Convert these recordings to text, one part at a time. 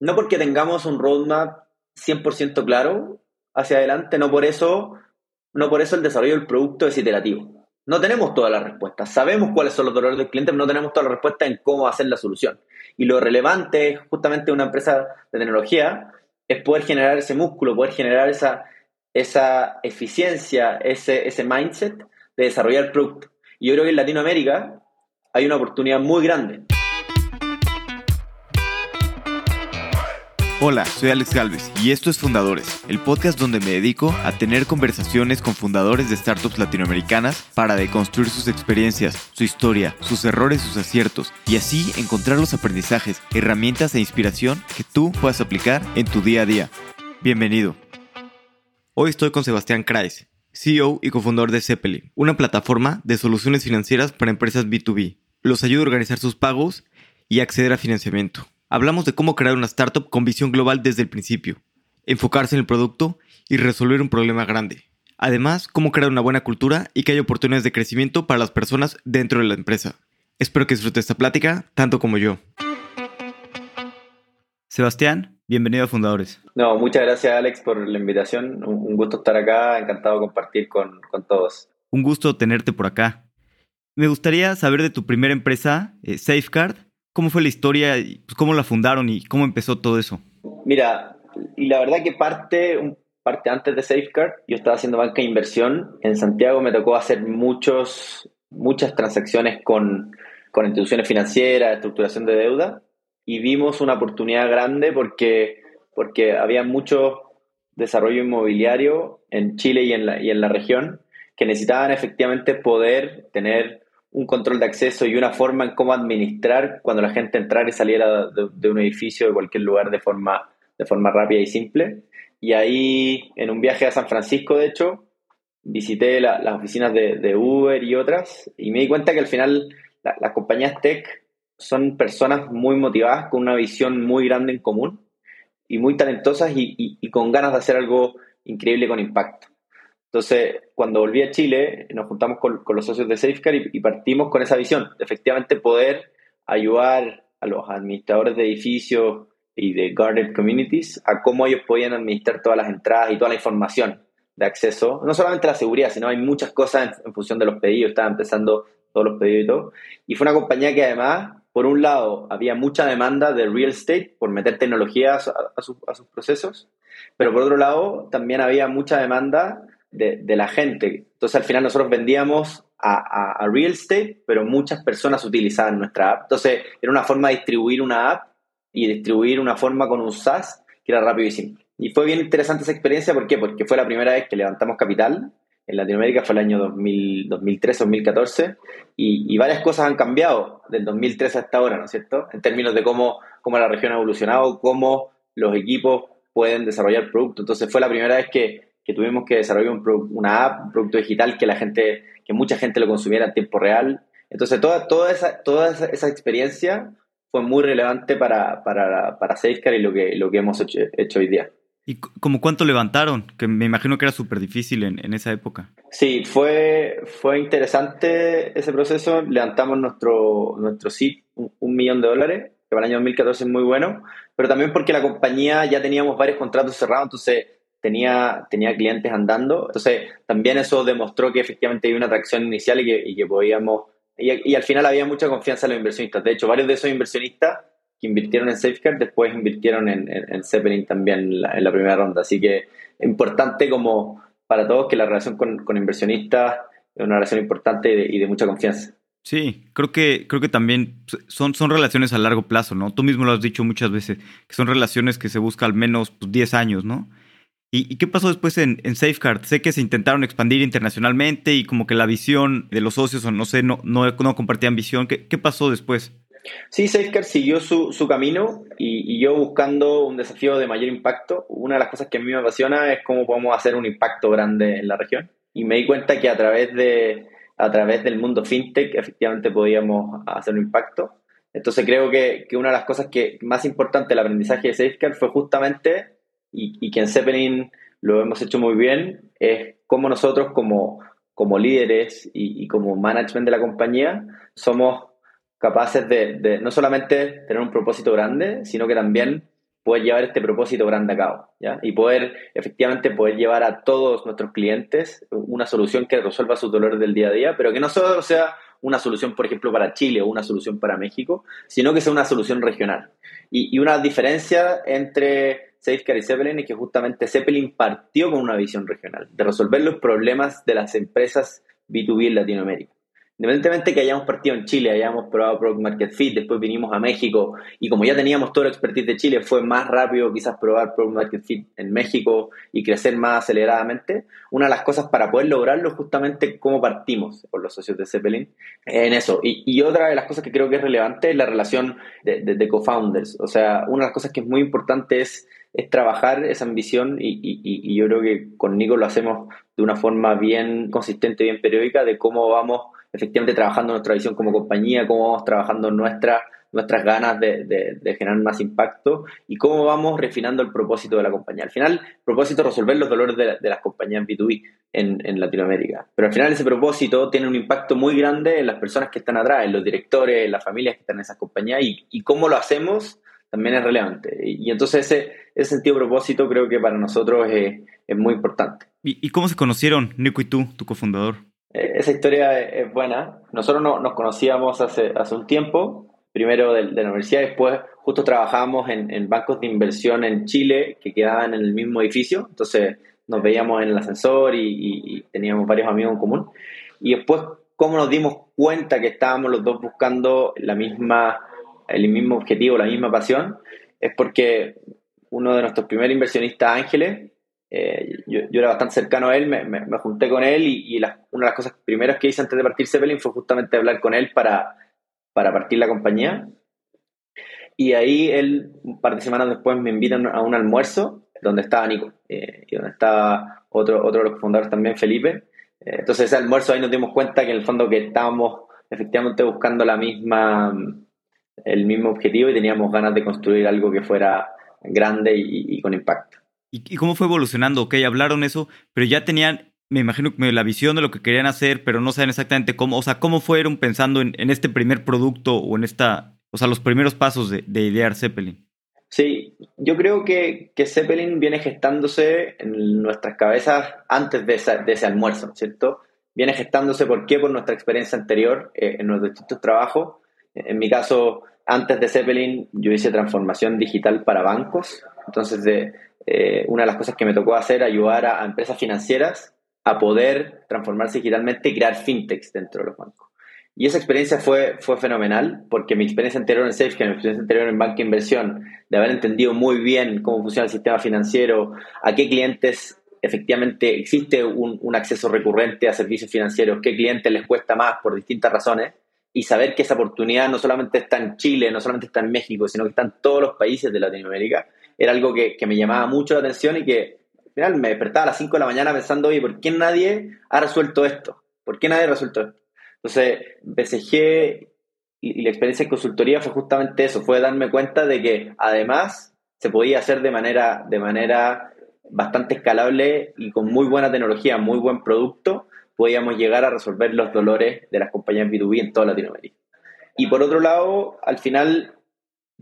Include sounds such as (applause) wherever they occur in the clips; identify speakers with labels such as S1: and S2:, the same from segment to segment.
S1: no porque tengamos un roadmap 100% claro hacia adelante, no por eso, no por eso el desarrollo del producto es iterativo. No tenemos todas las respuestas. Sabemos cuáles son los dolores del cliente, pero no tenemos todas las respuestas en cómo hacer la solución. Y lo relevante justamente una empresa de tecnología es poder generar ese músculo, poder generar esa, esa eficiencia, ese, ese mindset de desarrollar el producto. Y yo creo que en Latinoamérica hay una oportunidad muy grande.
S2: Hola, soy Alex Galvez y esto es Fundadores, el podcast donde me dedico a tener conversaciones con fundadores de startups latinoamericanas para deconstruir sus experiencias, su historia, sus errores, sus aciertos y así encontrar los aprendizajes, herramientas e inspiración que tú puedas aplicar en tu día a día. Bienvenido. Hoy estoy con Sebastián Kreis, CEO y cofundador de Zeppelin, una plataforma de soluciones financieras para empresas B2B. Los ayuda a organizar sus pagos y acceder a financiamiento. Hablamos de cómo crear una startup con visión global desde el principio, enfocarse en el producto y resolver un problema grande. Además, cómo crear una buena cultura y que haya oportunidades de crecimiento para las personas dentro de la empresa. Espero que disfrute esta plática tanto como yo. Sebastián, bienvenido a Fundadores.
S1: No, muchas gracias Alex por la invitación. Un gusto estar acá, encantado de compartir con, todos.
S2: Un gusto tenerte por acá. Me gustaría saber de tu primera empresa, eh, Safeguard, ¿Cómo fue la historia? Pues, ¿Cómo la fundaron y cómo empezó todo eso?
S1: Mira, y la verdad que parte, parte antes de Safeguard, yo estaba haciendo banca de inversión. En Santiago me tocó hacer muchos, muchas transacciones con, con instituciones financieras, estructuración de deuda, y vimos una oportunidad grande porque, porque había mucho desarrollo inmobiliario en Chile y en la, y en la región que necesitaban efectivamente poder tener un control de acceso y una forma en cómo administrar cuando la gente entrara y saliera de, un edificio de cualquier lugar de forma, de forma rápida y simple. Y ahí, en un viaje a San Francisco, de hecho, visité las oficinas de, Uber y otras y me di cuenta que al final las compañías tech son personas muy motivadas, con una visión muy grande en común y muy talentosas y con ganas de hacer algo increíble con impacto. Entonces, cuando volví a Chile, nos juntamos con, los socios de Safecar y, partimos con esa visión, de efectivamente poder ayudar a los administradores de edificios y de guarded communities a cómo ellos podían administrar todas las entradas y toda la información de acceso, no solamente la seguridad, sino hay muchas cosas en, función de los pedidos, estaban empezando todos los pedidos y todo. Y fue una compañía que además, por un lado, había mucha demanda de real estate por meter tecnología a sus procesos, pero por otro lado, también había mucha demanda de, la gente. Entonces al final nosotros vendíamos a, real estate, pero muchas personas utilizaban nuestra app. Entonces era una forma de distribuir una app y distribuir una forma con un SaaS que era rápido y simple. Y fue bien interesante esa experiencia, ¿por qué? Porque fue la primera vez que levantamos capital en Latinoamérica, fue el año 2013, 2014, y, varias cosas han cambiado del 2013 hasta ahora, ¿no es cierto? En términos de cómo, cómo la región ha evolucionado, cómo los equipos pueden desarrollar productos. Entonces fue la primera vez que que tuvimos que desarrollar una app, un producto digital que la gente, que mucha gente lo consumiera en tiempo real. Entonces, toda, toda, esa, toda esa, experiencia fue muy relevante para, para, para Safecar y lo que, lo que hemos hecho, hoy día.
S2: ¿Y como cuánto levantaron? Que me imagino que era súper difícil en, en, esa época.
S1: Sí, fue, fue interesante ese proceso. Levantamos nuestro, nuestro SIT un, un, millón de dólares, que para el año 2014 es muy bueno, pero también porque la compañía ya teníamos varios contratos cerrados, entonces tenía, tenía clientes andando. Entonces, también eso demostró que efectivamente había una atracción inicial y que, podíamos... Y, al final había mucha confianza en los inversionistas. De hecho, varios de esos inversionistas que invirtieron en Safeguard después invirtieron en, en, Zeppelin también en la, primera ronda. Así que importante como para todos que la relación con, con inversionistas es una relación importante y de, mucha confianza.
S2: Sí, creo que, creo que también son, son relaciones a largo plazo, ¿no? Tú mismo lo has dicho muchas veces, que son relaciones que se busca al menos 10 pues, años, ¿no? ¿Y, qué pasó después en, en, Safeguard? Sé que se intentaron expandir internacionalmente y como que la visión de los socios, o no sé, no, no, compartían visión. ¿Qué, ¿Qué, pasó después?
S1: Sí, Safeguard siguió su, su camino y, y, yo buscando un desafío de mayor impacto. Una de las cosas que a mí me apasiona es cómo podemos hacer un impacto grande en la región. Y me di cuenta que a través, de, a través del mundo fintech efectivamente podíamos hacer un impacto. Entonces creo que, que una de las cosas que más importante del aprendizaje de Safeguard fue justamente y, que en Zeppelin lo hemos hecho muy bien, es cómo nosotros como, como líderes y, como management de la compañía somos capaces de, no solamente tener un propósito grande, sino que también poder llevar este propósito grande a cabo, ¿ya? Y poder, efectivamente, poder llevar a todos nuestros clientes una solución que resuelva sus dolores del día a día, pero que no solo sea una solución, por ejemplo, para Chile o una solución para México, sino que sea una solución regional. Y, y una diferencia entre Safecar y Zeppelin es que justamente Zeppelin partió con una visión regional, de resolver los problemas de las empresas B2B en Latinoamérica. Independientemente que hayamos partido en Chile, hayamos probado Product Market Fit, después vinimos a México y como ya teníamos todo el expertise de Chile, fue más rápido quizás probar Product Market Fit en México y crecer más aceleradamente. Una de las cosas para poder lograrlo es justamente cómo partimos con los socios de Zeppelin en eso. Y, otra de las cosas que creo que es relevante es la relación de, de, co-founders. O sea, una de las cosas que es muy importante es es trabajar esa ambición y, y, yo creo que con Nico lo hacemos de una forma bien consistente, bien periódica, de cómo vamos efectivamente trabajando nuestra visión como compañía, cómo vamos trabajando nuestra, nuestras ganas de, de, generar más impacto y cómo vamos refinando el propósito de la compañía. Al final, el propósito es resolver los dolores de, de las compañías B2B en, en, Latinoamérica. Pero al final ese propósito tiene un impacto muy grande en las personas que están atrás, en los directores, en las familias que están en esas compañías y, y cómo lo hacemos también es relevante. Y, entonces ese, ese sentido de propósito creo que para nosotros es, es muy importante.
S2: ¿Y, ¿Y, cómo se conocieron Nico y tú, tu cofundador?
S1: Eh, esa historia es buena. Nosotros no, nos conocíamos hace, hace un tiempo, primero de, la universidad, después justo trabajábamos en, en, bancos de inversión en Chile que quedaban en el mismo edificio, entonces nos veíamos en el ascensor y, y, teníamos varios amigos en común. Y después, ¿cómo nos dimos cuenta que estábamos los dos buscando la misma, el mismo objetivo, la misma pasión? Es porque uno de nuestros primeros inversionistas, Ángeles, eh, yo, era bastante cercano a él, me, me, junté con él y, una de las cosas primeras que hice antes de partir Zeppelin fue justamente hablar con él para, para partir la compañía. Y ahí él, un par de semanas después, me invitan a un almuerzo donde estaba Nico eh, y donde estaba otro, otro de los fundadores también, Felipe. Eh, entonces ese almuerzo ahí nos dimos cuenta que en el fondo que estábamos efectivamente buscando la misma, el mismo objetivo y teníamos ganas de construir algo que fuera grande y con impacto.
S2: ¿Y, cómo fue evolucionando? Ok, hablaron eso, pero ya tenían, me imagino, la visión de lo que querían hacer, pero no saben exactamente cómo. O sea, ¿cómo fueron pensando en, este primer producto o en esta, o sea, los primeros pasos de, idear Zeppelin?
S1: Sí, yo creo que, que, Zeppelin viene gestándose en nuestras cabezas antes de, ese almuerzo, ¿cierto? Viene gestándose, ¿por qué? Por nuestra experiencia anterior eh, en nuestros distintos trabajos. En mi caso, antes de Zeppelin, yo hice transformación digital para bancos. Entonces, de, eh, una de las cosas que me tocó hacer, ayudar a, empresas financieras a poder transformarse digitalmente y crear fintechs dentro de los bancos. Y esa experiencia fue, fue fenomenal porque mi experiencia anterior en SafeCare, mi experiencia anterior en banca inversión, de haber entendido muy bien cómo funciona el sistema financiero, a qué clientes efectivamente existe un, un acceso recurrente a servicios financieros, qué clientes les cuesta más por distintas razones, y saber que esa oportunidad no solamente está en Chile, no solamente está en México, sino que está en todos los países de Latinoamérica, era algo que, me llamaba mucho la atención y que al final me despertaba a las 5 de la mañana pensando, oye, ¿por qué nadie ha resuelto esto? ¿Por qué nadie ha resuelto esto? Entonces, BCG y, la experiencia en consultoría fue justamente eso, fue darme cuenta de que además se podía hacer de manera, de manera bastante escalable y con muy buena tecnología, muy buen producto, podíamos llegar a resolver los dolores de las compañías B2B en toda Latinoamérica. Y por otro lado, al final,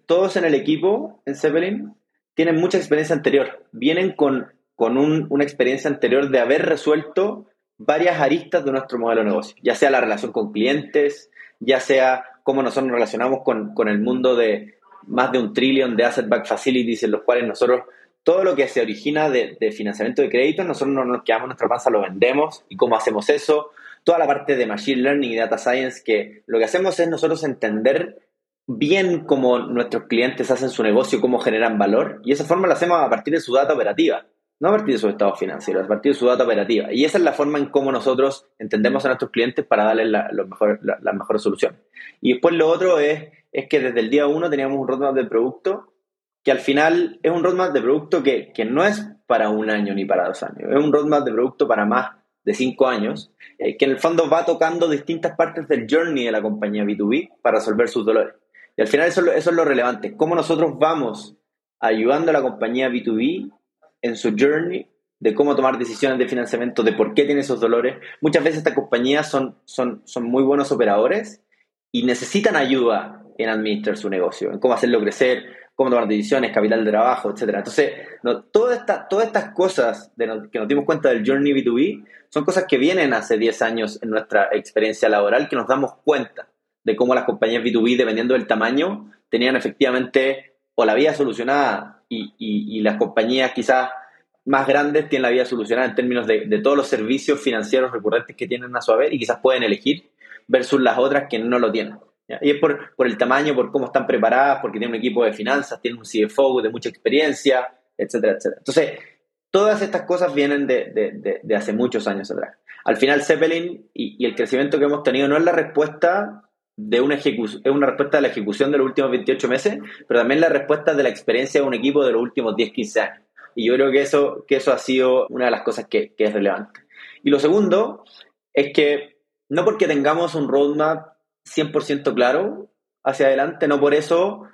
S1: todos en el equipo, en Zeppelin, tienen mucha experiencia anterior, vienen con, con una experiencia anterior de haber resuelto varias aristas de nuestro modelo de negocio, ya sea la relación con clientes, ya sea cómo nosotros nos relacionamos con, con el mundo de más de un trillón de asset back facilities en los cuales nosotros todo lo que se origina de, de, financiamiento de crédito, nosotros no nos quedamos en nuestra panza, lo vendemos y cómo hacemos eso. Toda la parte de Machine Learning y Data Science, que lo que hacemos es nosotros entender bien cómo nuestros clientes hacen su negocio, cómo generan valor, y esa forma lo hacemos a partir de su data operativa, no a partir de su estado financiero, a partir de su data operativa. Y esa es la forma en cómo nosotros entendemos a nuestros clientes para darles la, mejor, las mejores soluciones. Y después lo otro es, es que desde el día uno teníamos un roadmap de producto que al final es un roadmap de producto que, que no es para un año ni para dos años, es un roadmap de producto para más de cinco años, eh, que en el fondo va tocando distintas partes del journey de la compañía B2B para resolver sus dolores. Y al final eso, eso es lo relevante, cómo nosotros vamos ayudando a la compañía B2B en su journey de cómo tomar decisiones de financiamiento, de por qué tiene esos dolores. Muchas veces estas compañías son, son, son muy buenos operadores y necesitan ayuda en administrar su negocio, en cómo hacerlo crecer, cómo tomar decisiones, capital de trabajo, etc. Entonces, no, todas estas cosas que nos dimos cuenta del Journey B2B son cosas que vienen hace 10 años en nuestra experiencia laboral que nos damos cuenta de cómo las compañías B2B, dependiendo del tamaño, tenían efectivamente o la vida solucionada y, las compañías quizás más grandes tienen la vida solucionada en términos de, de, todos los servicios financieros recurrentes que tienen a su haber y quizás pueden elegir versus las otras que no lo tienen. Y es por, por, el tamaño, por cómo están preparadas, porque tienen un equipo de finanzas, tienen un CFO de mucha experiencia, etcétera, etcétera. Entonces, todas estas cosas vienen de, de, de, hace muchos años atrás. Al final, Zeppelin y, y, el crecimiento que hemos tenido no es la respuesta de una ejecución, es una respuesta de la ejecución de los últimos 28 meses, pero también la respuesta de la experiencia de un equipo de los últimos 10, 15 años. Y yo creo que eso, que eso ha sido una de las cosas que, que es relevante. Y lo segundo es que no porque tengamos un roadmap 100% claro hacia adelante, no por eso,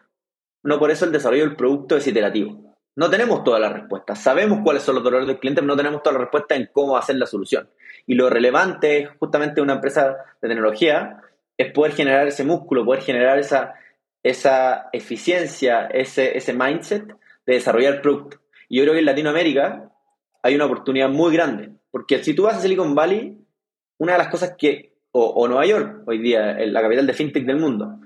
S1: no por eso el desarrollo del producto es iterativo. No tenemos todas las respuestas. Sabemos cuáles son los dolores del cliente, pero no tenemos todas las respuestas en cómo hacer la solución. Y lo relevante es justamente una empresa de tecnología es poder generar ese músculo, poder generar esa, esa eficiencia, ese, ese mindset de desarrollar producto. Y yo creo que en Latinoamérica hay una oportunidad muy grande, porque si tú vas a Silicon Valley, una de las cosas que o, Nueva York, hoy día, la capital de fintech del mundo,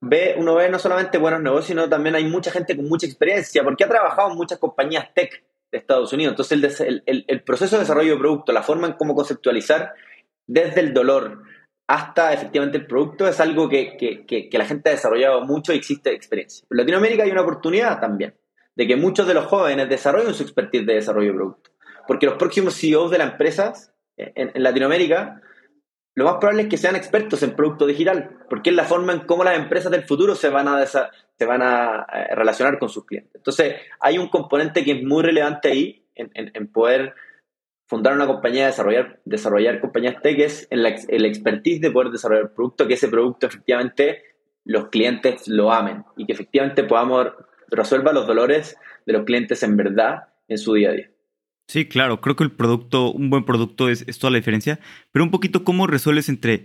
S1: ve, uno ve no solamente buenos negocios, sino también hay mucha gente con mucha experiencia, porque ha trabajado en muchas compañías tech de Estados Unidos. Entonces, el, proceso de desarrollo de producto, la forma en cómo conceptualizar desde el dolor hasta efectivamente el producto es algo que, que, que, la gente ha desarrollado mucho y existe experiencia. En Latinoamérica hay una oportunidad también de que muchos de los jóvenes desarrollen su expertise de desarrollo de producto. Porque los próximos CEOs de las empresas en, en Latinoamérica lo más probable es que sean expertos en producto digital, porque es la forma en cómo las empresas del futuro se van a, se van a eh, relacionar con sus clientes. Entonces, hay un componente que es muy relevante ahí en, poder fundar una compañía, desarrollar, desarrollar compañías tech, es el, el expertise de poder desarrollar producto, que ese producto efectivamente los clientes lo amen y que efectivamente podamos resolver los dolores de los clientes en verdad en su día a día.
S2: Sí, claro, creo que el producto, un buen producto es, toda la diferencia, pero un poquito cómo resuelves entre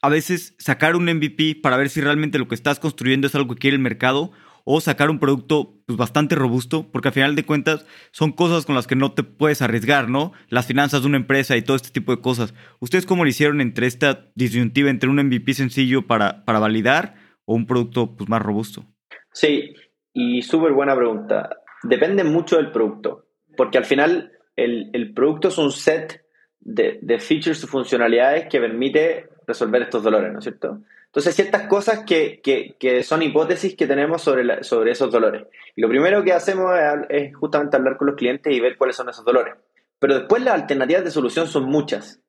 S2: a veces sacar un MVP para ver si realmente lo que estás construyendo es algo que quiere el mercado o sacar un producto pues, bastante robusto, porque al final de cuentas son cosas con las que no te puedes arriesgar, ¿no? Las finanzas de una empresa y todo este tipo de cosas. ¿Ustedes cómo lo hicieron entre esta disyuntiva entre un MVP sencillo para, para validar o un producto pues, más robusto?
S1: Sí, y súper buena pregunta. Depende mucho del producto porque al final el, producto es un set de, features y funcionalidades que permite resolver estos dolores, ¿no es cierto? Entonces, ciertas cosas que, son hipótesis que tenemos sobre, sobre esos dolores. Y lo primero que hacemos es, justamente hablar con los clientes y ver cuáles son esos dolores. Pero después las alternativas de solución son muchas.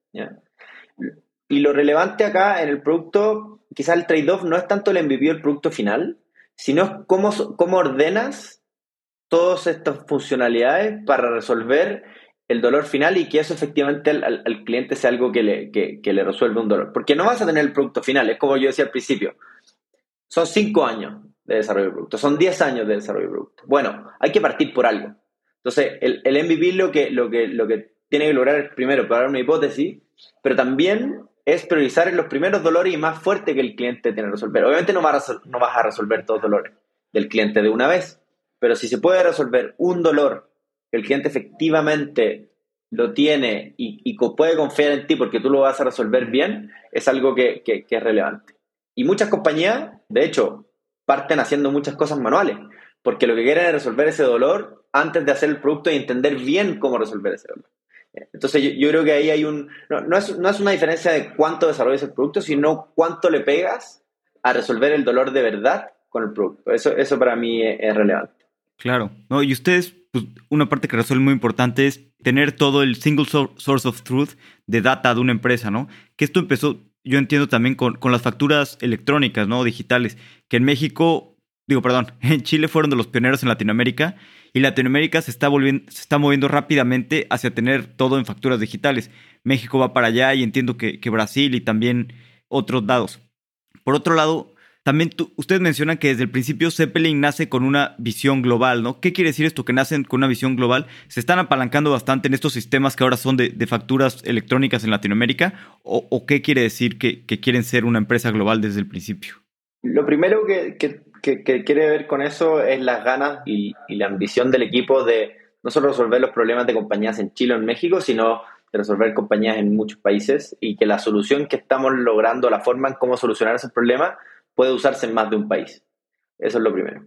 S1: Y lo relevante acá en el producto, quizás el trade-off no es tanto el MVP el producto final, sino cómo, cómo ordenas todas estas funcionalidades para resolver el dolor final y que eso efectivamente al, cliente sea algo que le, que, le resuelve un dolor. Porque no vas a tener el producto final, es como yo decía al principio. Son cinco años de desarrollo de producto, son diez años de desarrollo de producto. Bueno, hay que partir por algo. Entonces, el, el MVP lo que, lo, que, lo que tiene que lograr es primero probar una hipótesis, pero también es priorizar los primeros dolores y más fuerte que el cliente tiene que resolver. Obviamente no vas a, no vas a resolver todos los dolores del cliente de una vez, pero si se puede resolver un dolor que el cliente efectivamente lo tiene y, puede confiar en ti porque tú lo vas a resolver bien, es algo que, es relevante. Y muchas compañías, de hecho, parten haciendo muchas cosas manuales, porque lo que quieren es resolver ese dolor antes de hacer el producto y entender bien cómo resolver ese dolor. Entonces yo, creo que ahí hay un... No, es, no, es, una diferencia de cuánto desarrollas el producto, sino cuánto le pegas a resolver el dolor de verdad con el producto. Eso, eso para mí es relevante.
S2: Claro, ¿no? Y ustedes, pues, una parte que resuelve muy importante es tener todo el single source of truth de data de una empresa, ¿no? Que esto empezó, yo entiendo también con, con las facturas electrónicas, ¿no? Digitales, que en México, digo, perdón, (laughs) en Chile fueron de los pioneros en Latinoamérica y Latinoamérica se está, volviendo, se está moviendo rápidamente hacia tener todo en facturas digitales. México va para allá y entiendo que, Brasil y también otros lados. Por otro lado, también ustedes mencionan que desde el principio Zeppelin nace con una visión global, ¿no? ¿Qué quiere decir esto que nacen con una visión global? ¿Se están apalancando bastante en estos sistemas que ahora son de, facturas electrónicas en Latinoamérica? ¿O, qué quiere decir que, quieren ser una empresa global desde el principio?
S1: Lo primero que, quiere ver con eso es las ganas y, la ambición del equipo de no solo resolver los problemas de compañías en Chile o en México, sino de resolver compañías en muchos países y que la solución que estamos logrando, la forma en cómo solucionar ese problema, puede usarse en más de un país. Eso es lo primero.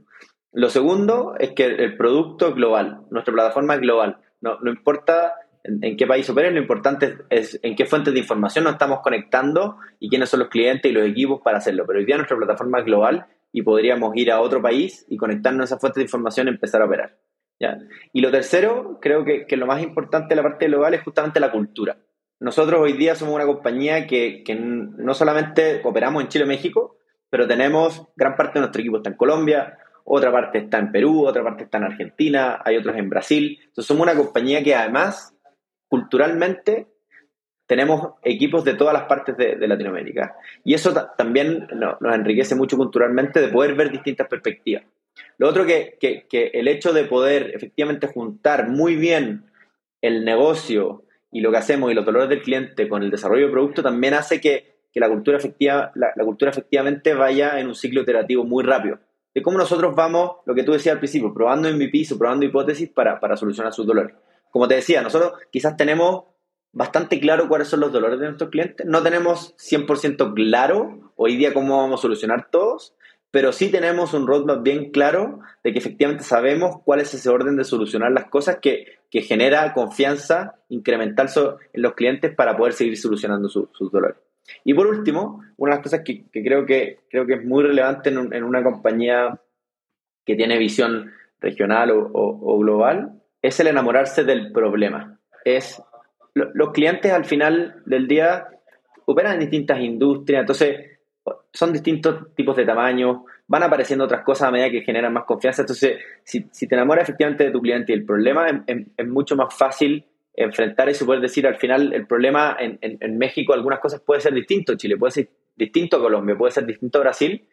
S1: Lo segundo es que el producto global, nuestra plataforma es global. No, no importa en, qué país operen, lo importante es, en qué fuentes de información nos estamos conectando y quiénes son los clientes y los equipos para hacerlo. Pero hoy día nuestra plataforma es global y podríamos ir a otro país y conectarnos a esas fuentes de información y empezar a operar. ¿ya? Y lo tercero, creo que, que, lo más importante de la parte global es justamente la cultura. Nosotros hoy día somos una compañía que, que no solamente operamos en Chile o México, pero tenemos gran parte de nuestro equipo está en Colombia, otra parte está en Perú, otra parte está en Argentina, hay otros en Brasil. Entonces somos una compañía que además culturalmente tenemos equipos de todas las partes de, Latinoamérica. Y eso también nos enriquece mucho culturalmente de poder ver distintas perspectivas. Lo otro que, que, el hecho de poder efectivamente juntar muy bien el negocio y lo que hacemos y los dolores del cliente con el desarrollo de producto también hace que, la, cultura efectiva, la, cultura efectivamente vaya en un ciclo iterativo muy rápido. De cómo nosotros vamos, lo que tú decías al principio, probando MVPs o probando hipótesis para, para solucionar sus dolores como te decía, nosotros quizás tenemos bastante claro cuáles son los dolores de nuestros clientes. No tenemos 100% claro hoy día cómo vamos a solucionar todos, pero sí tenemos un roadmap bien claro de que efectivamente sabemos cuál es ese orden de solucionar las cosas que, genera confianza incremental en los clientes para poder seguir solucionando sus dolores. Y por último, una de las cosas que, creo, que creo que es muy relevante en, una compañía que tiene visión regional o global es el enamorarse del problema. Es los clientes al final del día operan en distintas industrias, entonces son distintos tipos de tamaño, van apareciendo otras cosas a medida que generan más confianza. Entonces, si, te enamoras efectivamente de tu cliente y el problema, es, mucho más fácil enfrentar eso, poder decir al final el problema en, México, algunas cosas puede ser distinto, Chile puede ser distinto a Colombia, puede ser distinto a Brasil,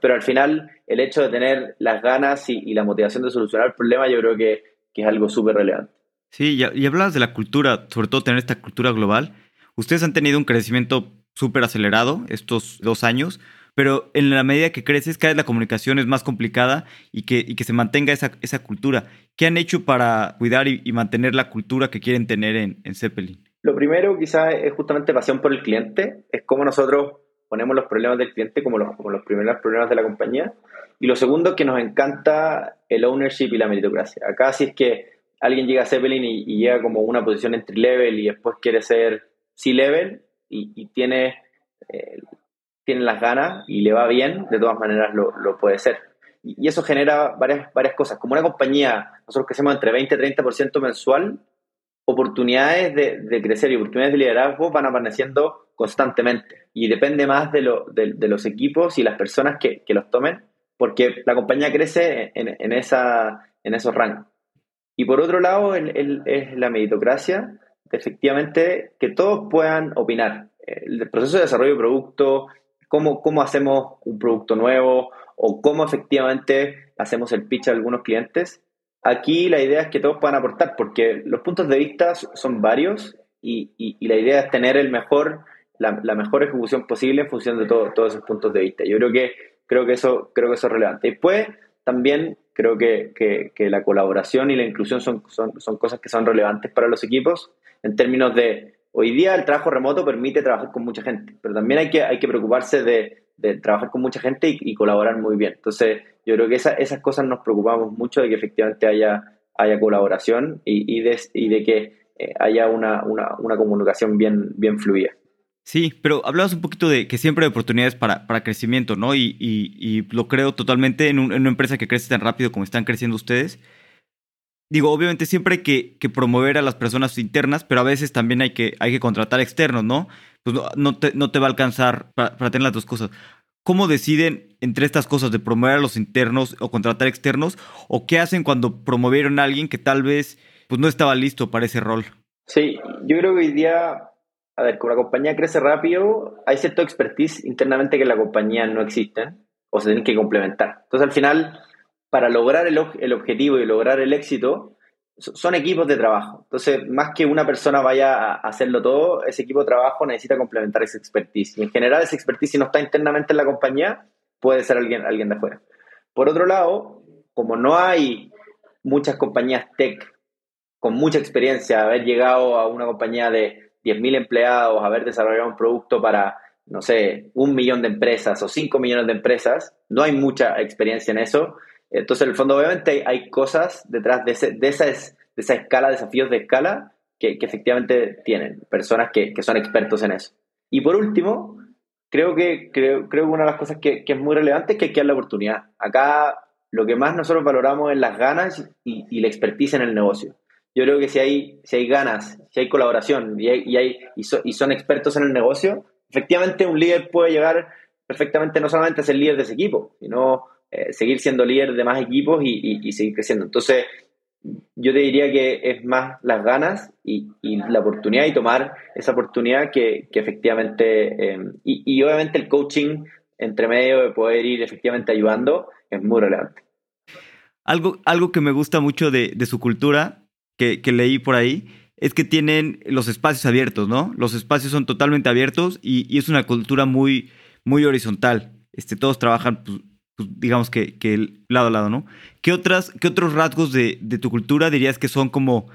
S1: pero al final el hecho de tener las ganas y la motivación de solucionar el problema, yo creo que que es algo súper relevante.
S2: Sí, y, hablas de la cultura, sobre todo tener esta cultura global. Ustedes han tenido un crecimiento súper acelerado estos dos años, pero en la medida que creces, cada vez la comunicación es más complicada y que, y que se mantenga esa, esa, cultura. ¿Qué han hecho para cuidar y, mantener la cultura que quieren tener en, en Zeppelin?
S1: Lo primero quizás es justamente pasión por el cliente, es como nosotros ponemos los problemas del cliente como los, como los primeros problemas de la compañía. Y lo segundo, que nos encanta el ownership y la meritocracia. Acá si es que alguien llega a Zeppelin y, llega como una posición entry level y después quiere ser C-level y, tiene, eh, tiene las ganas y le va bien, de todas maneras lo, puede ser. Y, eso genera varias, varias cosas. Como una compañía, nosotros crecemos entre 20 y 30% mensual, oportunidades de, de, crecer y oportunidades de liderazgo van apareciendo constantemente. Y depende más de, lo, de, los equipos y las personas que, que, los tomen, porque la compañía crece en, en, esa, en esos rangos. Y por otro lado, es la meritocracia, efectivamente, que todos puedan opinar. El proceso de desarrollo de producto, cómo, cómo hacemos un producto nuevo o cómo efectivamente hacemos el pitch a algunos clientes. Aquí la idea es que todos puedan aportar, porque los puntos de vista son varios y, y la idea es tener el mejor la, mejor ejecución posible en función de todos esos puntos de vista. Yo creo que, creo que, eso, creo que eso es relevante. Después, también creo que, que, la colaboración y la inclusión son, son, son, cosas que son relevantes para los equipos en términos de, hoy día el trabajo remoto permite trabajar con mucha gente, pero también hay que, hay que preocuparse de, de trabajar con mucha gente y, colaborar muy bien. Entonces, yo creo que esas cosas nos preocupamos mucho de que efectivamente haya, haya colaboración y, de, que eh, haya una, una, una comunicación bien, bien fluida.
S2: Sí, pero hablabas un poquito de que siempre hay oportunidades para, para crecimiento, ¿no? Y, y, lo creo totalmente en, una empresa que crece tan rápido como están creciendo ustedes. Digo, obviamente siempre hay que, que, promover a las personas internas, pero a veces también hay que, hay que contratar externos, ¿no? Pues no, te, no te va a alcanzar para, tener las dos cosas. ¿Cómo deciden entre estas cosas de promover a los internos o contratar externos? ¿O qué hacen cuando promovieron a alguien que tal vez pues, no estaba listo para ese rol?
S1: Sí, yo creo que hoy día a ver, como la compañía crece rápido, hay cierto expertise internamente que la compañía no existen o se tienen que complementar. Entonces, al final, para lograr el, el objetivo y lograr el éxito, son equipos de trabajo. Entonces, más que una persona vaya a hacerlo todo, ese equipo de trabajo necesita complementar esa expertise. Y en general, esa expertise, si no está internamente en la compañía, puede ser alguien, alguien de afuera. Por otro lado, como no hay muchas compañías tech con mucha experiencia, haber llegado a una compañía de 10.000 empleados, haber desarrollado un producto para, no sé, un millón de empresas o cinco millones de empresas, no hay mucha experiencia en eso. Entonces, en el fondo, obviamente, hay, cosas detrás de, de, esa, de esa escala, desafíos de escala, que, efectivamente tienen, personas que, son expertos en eso. Y por último, creo que, creo, creo que una de las cosas que, es muy relevante es que hay que dar la oportunidad. Acá lo que más nosotros valoramos es las ganas y, la expertise en el negocio. Yo creo que si hay, si hay ganas, si hay colaboración y, hay, hay, y, son expertos en el negocio, efectivamente un líder puede llegar perfectamente no solamente a ser líder de ese equipo, sino eh, seguir siendo líder de más equipos y, seguir creciendo. Entonces, yo te diría que es más las ganas y, la oportunidad y tomar esa oportunidad que, efectivamente, em, y, obviamente el coaching entre medio de poder ir efectivamente ayudando es muy relevante.
S2: Algo, algo que me gusta mucho de, su cultura, que, leí por ahí, es que tienen los espacios abiertos, ¿no? Los espacios son totalmente abiertos y, es una cultura muy, muy horizontal. Este, todos trabajan pues, pues, digamos que, que, lado a lado, ¿no? ¿Qué, otras, qué otros rasgos de, tu cultura dirías que son como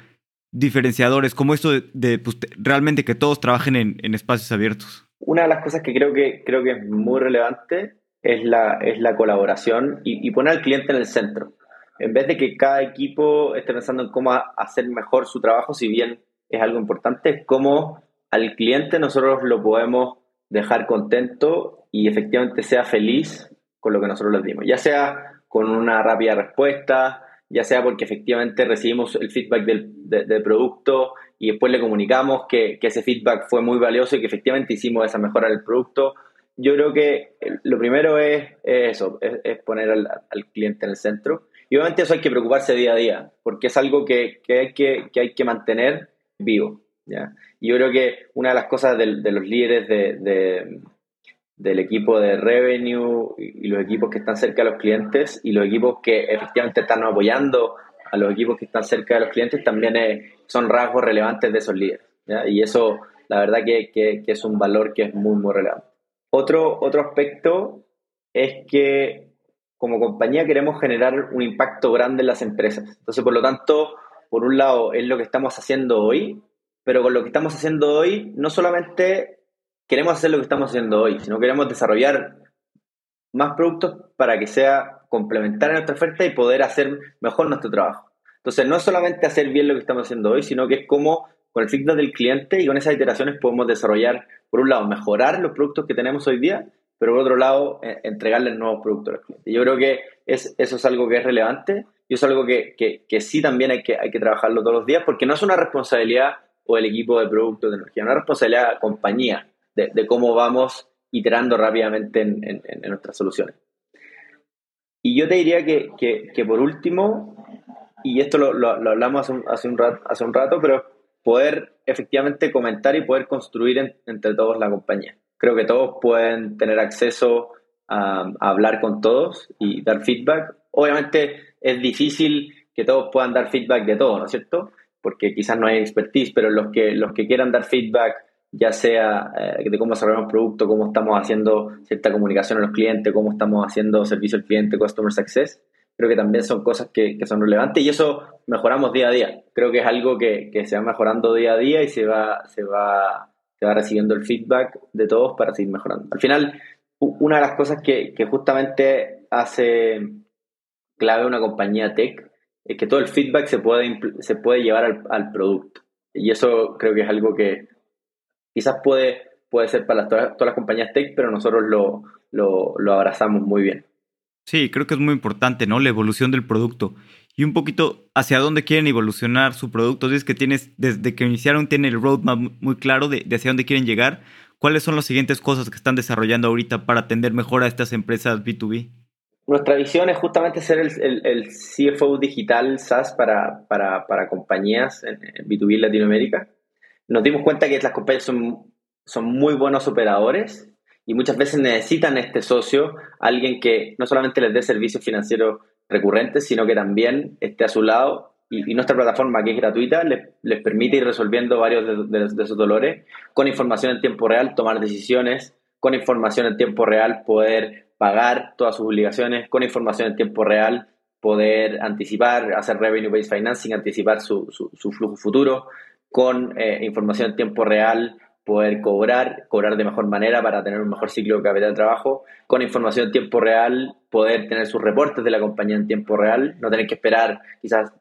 S2: diferenciadores, como esto de, pues, realmente que todos trabajen en, espacios abiertos?
S1: Una de las cosas que creo que, creo que es muy relevante es la, es la colaboración y, poner al cliente en el centro. En vez de que cada equipo esté pensando en cómo hacer mejor su trabajo, si bien es algo importante, cómo al cliente nosotros lo podemos dejar contento y efectivamente sea feliz con lo que nosotros les dimos, ya sea con una rápida respuesta, ya sea porque efectivamente recibimos el feedback del, producto y después le comunicamos que, ese feedback fue muy valioso y que efectivamente hicimos esa mejora del producto. Yo creo que lo primero es, eso, es, poner al, cliente en el centro. Y obviamente eso hay que preocuparse día a día, porque es algo que, hay, que, hay que mantener vivo. ¿ya? Y yo creo que una de las cosas de, los líderes de, del equipo de revenue y los equipos que están cerca de los clientes y los equipos que efectivamente están apoyando a los equipos que están cerca de los clientes también son rasgos relevantes de esos líderes. Y eso, la verdad que, que, es un valor que es muy, muy relevante. Otro, otro aspecto es que como compañía queremos generar un impacto grande en las empresas. Entonces, por lo tanto, por un lado es lo que estamos haciendo hoy, pero con lo que estamos haciendo hoy no solamente queremos hacer lo que estamos haciendo hoy, sino queremos desarrollar más productos para que sea complementaria a nuestra oferta y poder hacer mejor nuestro trabajo. Entonces, no es solamente hacer bien lo que estamos haciendo hoy, sino que es como con el feedback del cliente y con esas iteraciones podemos desarrollar, por un lado, mejorar los productos que tenemos hoy día, pero por otro lado, eh, entregarles nuevos productos a los clientes. Yo creo que es, eso es algo que es relevante y es algo que, que, sí también hay que, hay que trabajarlo todos los días, porque no es una responsabilidad o el equipo de producto de tecnología, es una responsabilidad de compañía de, cómo vamos iterando rápidamente en, nuestras soluciones. Y yo te diría que, por último, y esto lo, hablamos hace un, rato, hace un rato, pero poder efectivamente comentar y poder construir entre todos la compañía. Creo que todos pueden tener acceso a, hablar con todos y dar feedback. Obviamente es difícil que todos puedan dar feedback de todo, ¿no es cierto? Porque quizás no hay expertise, pero los que, los que quieran dar feedback ya sea eh, de cómo desarrollamos producto, cómo estamos haciendo cierta comunicación a los clientes, cómo estamos haciendo servicio al cliente, customer success, creo que también son cosas que, son relevantes y eso mejoramos día a día. Creo que es algo que, se va mejorando día a día y se va, se va, se va recibiendo el feedback de todos para seguir mejorando. Al final, una de las cosas que, justamente hace clave una compañía tech es que todo el feedback se puede, se puede llevar al, al producto. Y eso creo que es algo que, quizás puede, puede ser para todas, las compañías tech, pero nosotros lo, lo, abrazamos muy bien.
S2: Sí, creo que es muy importante, ¿no? La evolución del producto. Y un poquito hacia dónde quieren evolucionar su producto. Es que tienes, desde que iniciaron, tienen el roadmap muy claro de, hacia dónde quieren llegar. ¿Cuáles son las siguientes cosas que están desarrollando ahorita para atender mejor a estas empresas B2B?
S1: Nuestra visión es justamente ser el, CFO digital SaaS para, para, compañías en B2B en Latinoamérica nos dimos cuenta que las compañías son, son muy buenos operadores y muchas veces necesitan este socio, alguien que no solamente les dé servicios financieros recurrentes, sino que también esté a su lado y, nuestra plataforma, que es gratuita, les, les permite ir resolviendo varios de, de, esos dolores con información en tiempo real, tomar decisiones, con información en tiempo real, poder pagar todas sus obligaciones con información en tiempo real, poder anticipar, hacer revenue-based financing, anticipar su, su, flujo futuro, con eh, información en tiempo real, poder cobrar, cobrar de mejor manera para tener un mejor ciclo de capital de trabajo, con información en tiempo real, poder tener sus reportes de la compañía en tiempo real, no tener que esperar quizás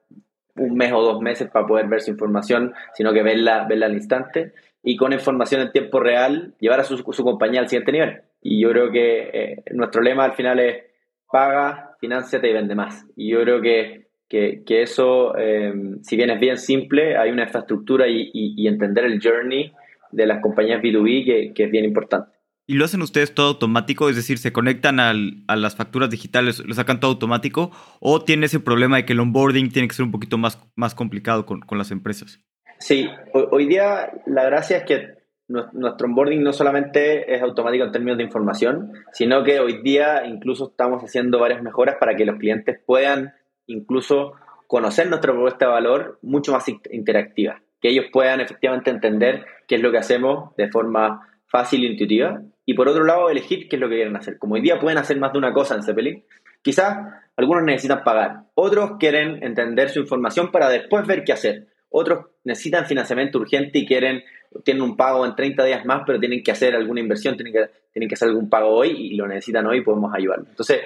S1: un mes o dos meses para poder ver su información, sino que verla, verla al instante, y con información en tiempo real, llevar a su, su compañía al siguiente nivel. Y yo creo que eh, nuestro lema al final es paga, financiate y vende más. Y yo creo que, que, eso, eh, si bien es bien simple, hay una infraestructura y, y entender el journey de las compañías B2B que, es bien importante.
S2: ¿Y lo hacen ustedes todo automático? Es decir, ¿se conectan a las facturas digitales, lo sacan todo automático? ¿O tiene ese problema de que el onboarding tiene que ser un poquito más, más complicado con, las empresas?
S1: Sí, hoy, día la gracia es que nuestro onboarding no solamente es automático en términos de información, sino que hoy día incluso estamos haciendo varias mejoras para que los clientes puedan incluso conocer nuestra propuesta de valor mucho más interactiva que ellos puedan efectivamente entender qué es lo que hacemos de forma fácil e intuitiva. Y por otro lado, elegir qué es lo que quieren hacer. Como hoy día pueden hacer más de una cosa en Zeppelin, quizás algunos necesitan pagar, otros quieren entender su información para después ver qué hacer. Otros necesitan financiamiento urgente y quieren, tienen un pago en 30 días más, pero tienen que hacer alguna inversión, tienen que, tienen que hacer algún pago hoy y lo necesitan hoy y podemos ayudarlos. Entonces,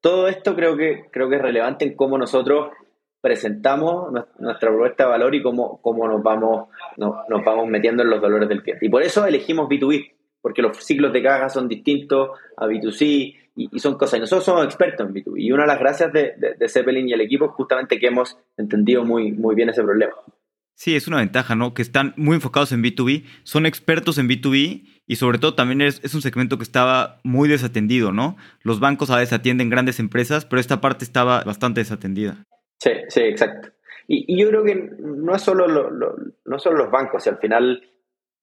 S1: todo esto creo que, creo que es relevante en cómo nosotros presentamos nuestra propuesta de valor y cómo, cómo nos, vamos, nos, vamos metiendo en los dolores del cliente. Y por eso elegimos B2B, porque los ciclos de caja son distintos a B2C y, son cosas. Y nosotros somos expertos en B2B. Y una de las gracias de, de, Zeppelin y el equipo es justamente que hemos entendido muy, muy bien ese problema.
S2: Sí, es una ventaja, ¿no? Que están muy enfocados en B2B, son expertos en B2B y sobre todo también es, un segmento que estaba muy desatendido, ¿no? Los bancos a veces atienden grandes empresas, pero esta parte estaba bastante desatendida.
S1: Sí, sí, exacto. Y, yo creo que no es solo, no solo los bancos, al final,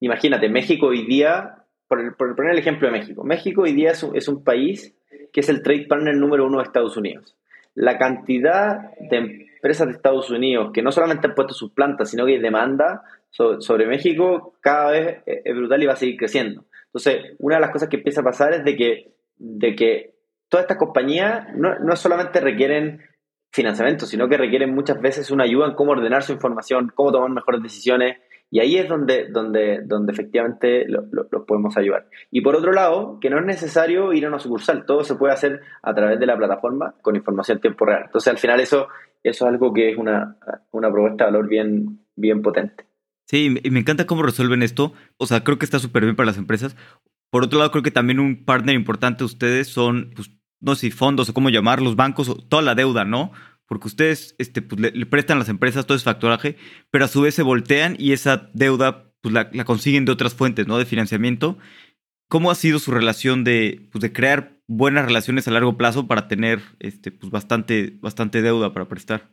S1: imagínate, México hoy día, por, poner el ejemplo de México, México hoy día es un, es un país que es el trade partner número uno de Estados Unidos. La cantidad de empresas de Estados Unidos que no solamente han puesto sus plantas, sino que demanda sobre, México cada vez es brutal y va a seguir creciendo. Entonces, una de las cosas que empieza a pasar es de que, de que todas estas compañías no, no solamente requieren financiamiento, sino que requieren muchas veces una ayuda en cómo ordenar su información, cómo tomar mejores decisiones, y ahí es donde, donde, donde efectivamente los lo, podemos ayudar. Y por otro lado, que no es necesario ir a una sucursal, todo se puede hacer a través de la plataforma con información en tiempo real. Entonces, al final, eso, eso es algo que es una, una propuesta de valor bien, bien potente.
S2: Sí, y me encanta cómo resuelven esto. O sea, creo que está súper bien para las empresas. Por otro lado, creo que también un partner importante de ustedes son pues, no sé fondos o cómo llamarlos, bancos, o toda la deuda, ¿no? Porque ustedes este, pues, le, prestan a las empresas todo ese factoraje, pero a su vez se voltean y esa deuda pues, la, consiguen de otras fuentes, ¿no? De financiamiento. ¿Cómo ha sido su relación de, pues, de crear buenas relaciones a largo plazo para tener este, pues, bastante, bastante deuda para prestar?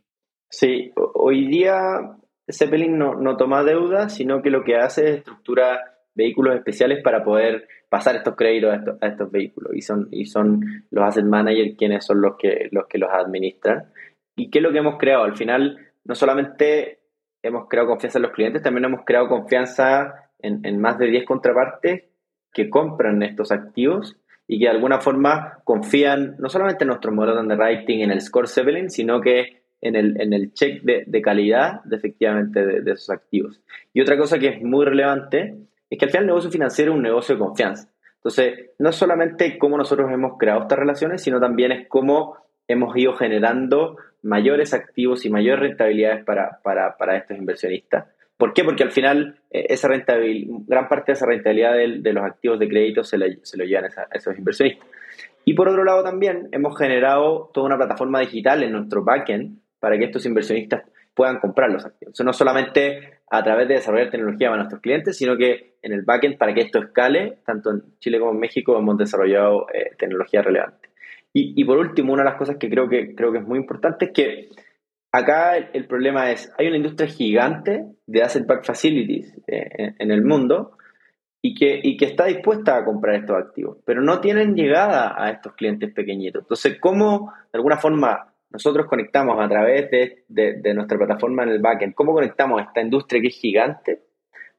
S1: Sí, hoy día Zeppelin no, no toma deuda, sino que lo que hace es estructura vehículos especiales para poder pasar estos créditos a estos, vehículos y son, y son los asset managers quienes son los que, los que los administran. ¿Y qué es lo que hemos creado? Al final, no solamente hemos creado confianza en los clientes, también hemos creado confianza en, en más de 10 contrapartes que compran estos activos y que de alguna forma confían no solamente en nuestro modelo de underwriting, en el score Zeppelin, sino que en el, en el check de, de calidad de efectivamente de, de, esos activos. Y otra cosa que es muy relevante es que al final el negocio financiero es un negocio de confianza. Entonces, no es solamente cómo nosotros hemos creado estas relaciones, sino también es cómo hemos ido generando mayores activos y mayores rentabilidades para, para, para estos inversionistas. ¿Por qué? Porque al final eh, esa rentabilidad, gran parte de esa rentabilidad de, los activos de crédito se, se lo llevan a, esos inversionistas. Y por otro lado también hemos generado toda una plataforma digital en nuestro backend para que estos inversionistas puedan comprar los activos. no solamente a través de desarrollar tecnología para nuestros clientes, sino que en el backend para que esto escale, tanto en Chile como en México hemos desarrollado eh, tecnología relevante. Y, por último, una de las cosas que creo que, creo que es muy importante es que acá el, problema es, hay una industria gigante de asset back facilities eh, en, el mundo y que, y que está dispuesta a comprar estos activos, pero no tienen llegada a estos clientes pequeñitos. Entonces, ¿cómo de alguna forma nosotros conectamos a través de, nuestra plataforma en el backend, cómo conectamos esta industria que es gigante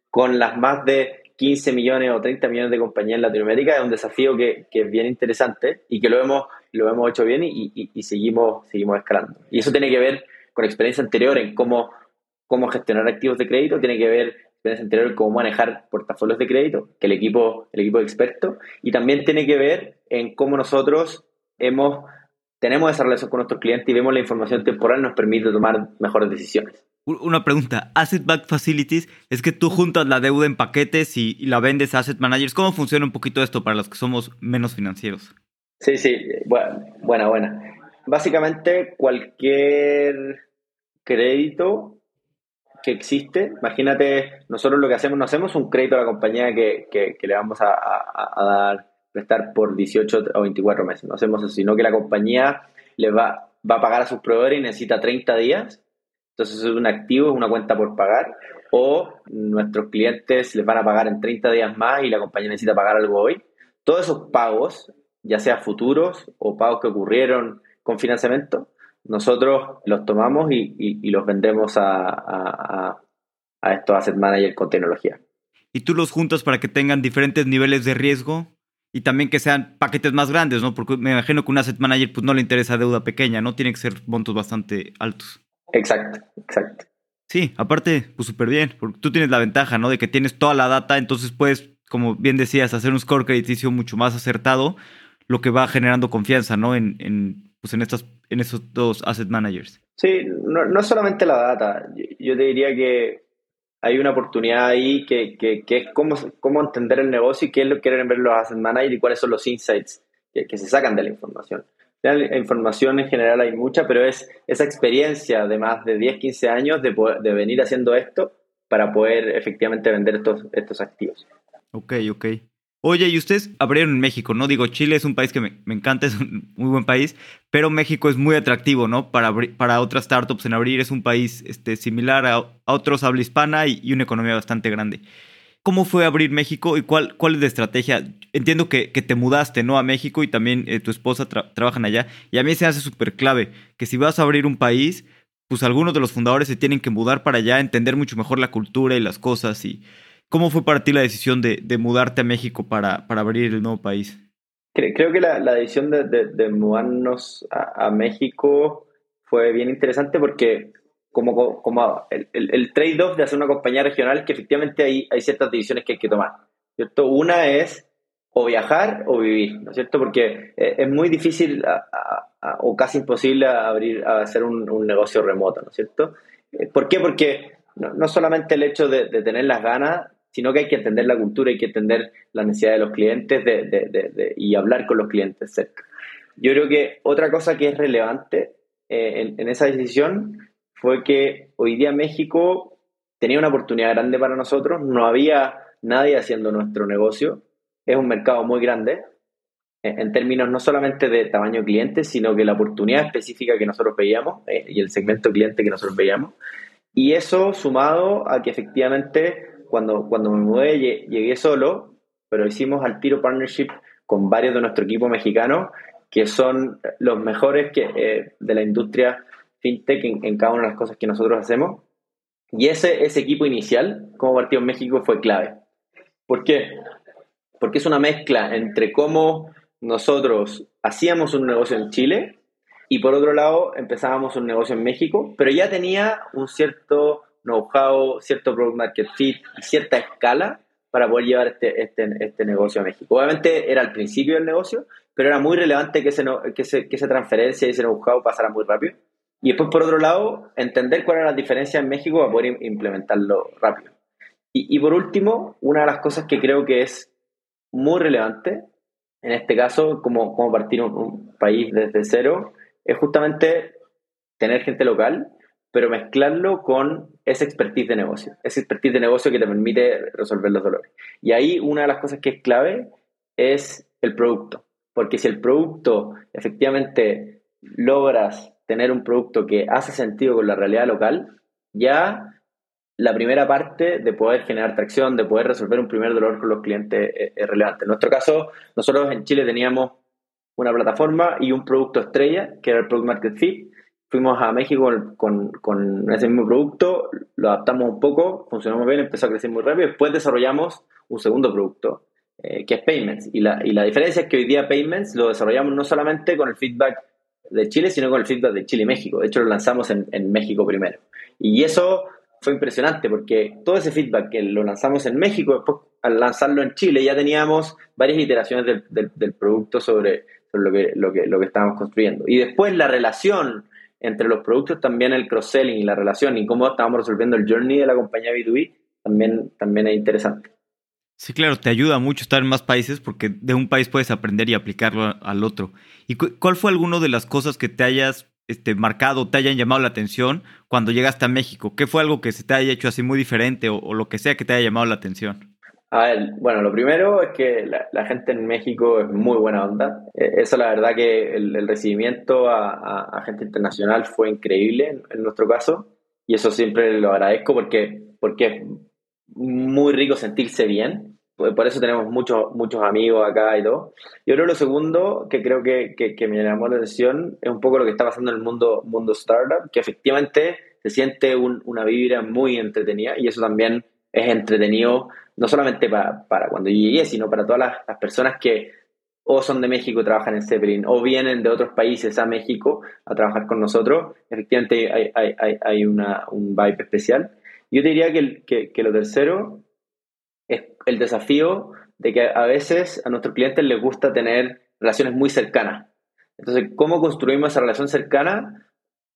S1: con las más de 15 millones o 30 millones de compañías en Latinoamérica es un desafío que, que es bien interesante y que lo hemos, lo hemos hecho bien y, y, seguimos, seguimos escalando. Y eso tiene que ver con experiencia anterior en cómo, cómo gestionar activos de crédito, tiene que ver experiencia anterior en cómo manejar portafolios de crédito, que el equipo, el equipo experto, y también tiene que ver en cómo nosotros hemos, tenemos esa relación con nuestros clientes y vemos la información temporal nos permite tomar mejores decisiones.
S2: Una pregunta, Asset Back Facilities es que tú juntas la deuda en paquetes y, la vendes a Asset Managers. ¿Cómo funciona un poquito esto para los que somos menos financieros?
S1: Sí, sí, buena, buena. Básicamente cualquier crédito que existe, imagínate, nosotros lo que hacemos, no hacemos un crédito a la compañía que, le vamos a, a, dar, prestar por 18 o 24 meses, no hacemos eso, sino que la compañía le va, va a pagar a sus proveedores y necesita 30 días. Entonces es un activo, es una cuenta por pagar, o nuestros clientes les van a pagar en 30 días más y la compañía necesita pagar algo hoy. Todos esos pagos, ya sea futuros o pagos que ocurrieron con financiamiento, nosotros los tomamos y, los vendemos a, estos asset managers con tecnología.
S2: ¿Y tú los juntas para que tengan diferentes niveles de riesgo? Y también que sean paquetes más grandes, ¿no? Porque me imagino que un asset manager pues, no le interesa deuda pequeña, ¿no? Tiene que ser montos bastante altos.
S1: Exacto, exacto.
S2: Sí, aparte, pues súper bien, porque tú tienes la ventaja, ¿no? De que tienes toda la data, entonces puedes, como bien decías, hacer un score crediticio mucho más acertado, lo que va generando confianza, ¿no? En, en, pues en, estas, en esos dos asset managers.
S1: Sí, no, no solamente la data, yo, te diría que hay una oportunidad ahí que, que, que, es cómo, cómo entender el negocio y qué es lo que quieren ver los asset managers y cuáles son los insights que, que se sacan de la información información en general hay mucha, pero es esa experiencia de más de 10, 15 años de, de venir haciendo esto para poder efectivamente vender estos, estos activos.
S2: Ok, ok. Oye, y ustedes abrieron en México, ¿no? Digo, Chile es un país que me, encanta, es un muy buen país, pero México es muy atractivo, ¿no? Para, para otras startups en abrir, es un país este, similar a, otros habla hispana y, y, una economía bastante grande. ¿Cómo fue abrir México y cuál, cuál es la estrategia? Entiendo que, te mudaste, ¿no? A México y también eh, tu esposa trabajan allá. Y a mí se hace súper clave que si vas a abrir un país, pues algunos de los fundadores se tienen que mudar para allá, entender mucho mejor la cultura y las cosas. Y ¿Cómo fue para ti la decisión de, mudarte a México para, para, abrir el nuevo país?
S1: Creo que la, decisión de, mudarnos a, a México fue bien interesante porque como, como el, el, trade-off de hacer una compañía regional, que efectivamente hay, hay ciertas decisiones que hay que tomar, ¿cierto? Una es o viajar o vivir, ¿no es cierto? Porque eh, es muy difícil o casi imposible abrir, hacer un, un, negocio remoto, ¿no es cierto? Eh, ¿Por qué? Porque no, no solamente el hecho de, de, tener las ganas, sino que hay que entender la cultura, hay que entender la necesidad de los clientes de, y hablar con los clientes cerca. Yo creo que otra cosa que es relevante eh, en, esa decisión fue que hoy día México tenía una oportunidad grande para nosotros, no había nadie haciendo nuestro negocio, es un mercado muy grande en términos no solamente de tamaño cliente, sino que la oportunidad específica que nosotros veíamos eh, y el segmento cliente que nosotros veíamos. Y eso sumado a que efectivamente cuando, cuando me mudé llegué solo, pero hicimos al tiro partnership con varios de nuestro equipo mexicano, que son los mejores que, eh, de la industria fintech en, cada una de las cosas que nosotros hacemos. Y ese, ese equipo inicial, como partido en México, fue clave. ¿Por qué? Porque es una mezcla entre cómo nosotros hacíamos un negocio en Chile y por otro lado empezábamos un negocio en México, pero ya tenía un cierto know-how, cierto product market fit y cierta escala para poder llevar este, este, este, negocio a México. Obviamente era al principio del negocio, pero era muy relevante que, ese, que, que esa transferencia y ese know-how pasara muy rápido. Y después, por otro lado, entender cuáles eran las diferencias en México para poder implementarlo rápido. Y, por último, una de las cosas que creo que es muy relevante, en este caso, como, como partir un, país desde cero, es justamente tener gente local, pero mezclarlo con esa expertise de negocio, esa expertise de negocio que te permite resolver los dolores. Y ahí una de las cosas que es clave es el producto, porque si el producto efectivamente logras tener un producto que hace sentido con la realidad local, ya la primera parte de poder generar tracción, de poder resolver un primer dolor con los clientes es, relevante. En nuestro caso, nosotros en Chile teníamos una plataforma y un producto estrella, que era el Product Market Fit. Fuimos a México con, con, ese mismo producto, lo adaptamos un poco, funcionó muy bien, empezó a crecer muy rápido. Después desarrollamos un segundo producto, eh, que es Payments. Y la, y la diferencia es que hoy día Payments lo desarrollamos no solamente con el feedback de Chile, sino con el feedback de Chile y México. De hecho, lo lanzamos en, en México primero. Y eso fue impresionante porque todo ese feedback que lo lanzamos en México, después al lanzarlo en Chile ya teníamos varias iteraciones del, del, del producto sobre, sobre, lo, que, lo, que, lo que estábamos construyendo. Y después la relación entre los productos, también el cross-selling y la relación y cómo estábamos resolviendo el journey de la compañía B2B, también, también es interesante.
S2: Sí, claro, te ayuda mucho estar en más países porque de un país puedes aprender y aplicarlo al otro. ¿Y cuál fue alguna de las cosas que te hayas este, marcado, te hayan llamado la atención cuando llegaste a México? ¿Qué fue algo que se te haya hecho así muy diferente o, lo que sea que te haya llamado la atención?
S1: A ver, bueno, lo primero es que la, gente en México es muy buena onda. Eh, eso, la verdad, que el, recibimiento a, gente internacional fue increíble en, en, nuestro caso. Y eso siempre lo agradezco porque, porque es muy rico sentirse bien por eso tenemos muchos, muchos amigos acá y todo. Yo creo lo segundo que creo que, que, me llamó la atención es un poco lo que está pasando en el mundo, mundo startup, que efectivamente se siente una vibra muy entretenida y eso también es entretenido no solamente para, para cuando yo llegué, sino para todas las, personas que o son de México trabajan en Zeppelin o vienen de otros países a México a trabajar con nosotros. Efectivamente hay, hay, hay, hay una, un vibe especial. Yo te diría que, que lo tercero es el desafío de que a veces a nuestros clientes les gusta tener relaciones muy cercanas. Entonces, ¿cómo construimos esa relación cercana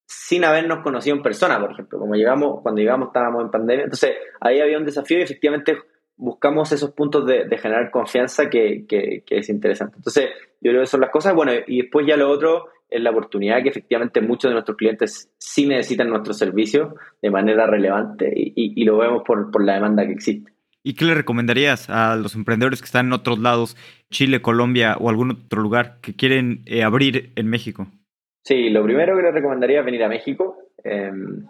S1: sin habernos conocido en persona, por ejemplo? Como llegamos, cuando llegamos estábamos en pandemia. Entonces, ahí había un desafío y efectivamente buscamos esos puntos de, generar confianza que, es interesante. Entonces, yo creo que son las cosas. Bueno, y después ya lo otro es la oportunidad que efectivamente muchos de nuestros clientes sí necesitan nuestro servicio de manera relevante y, y, y lo vemos por, por la demanda que existe.
S2: ¿Y qué le recomendarías a los emprendedores que están en otros lados, Chile, Colombia o algún otro lugar que quieren eh, abrir en México?
S1: Sí, lo primero que les recomendaría es venir a México. Em,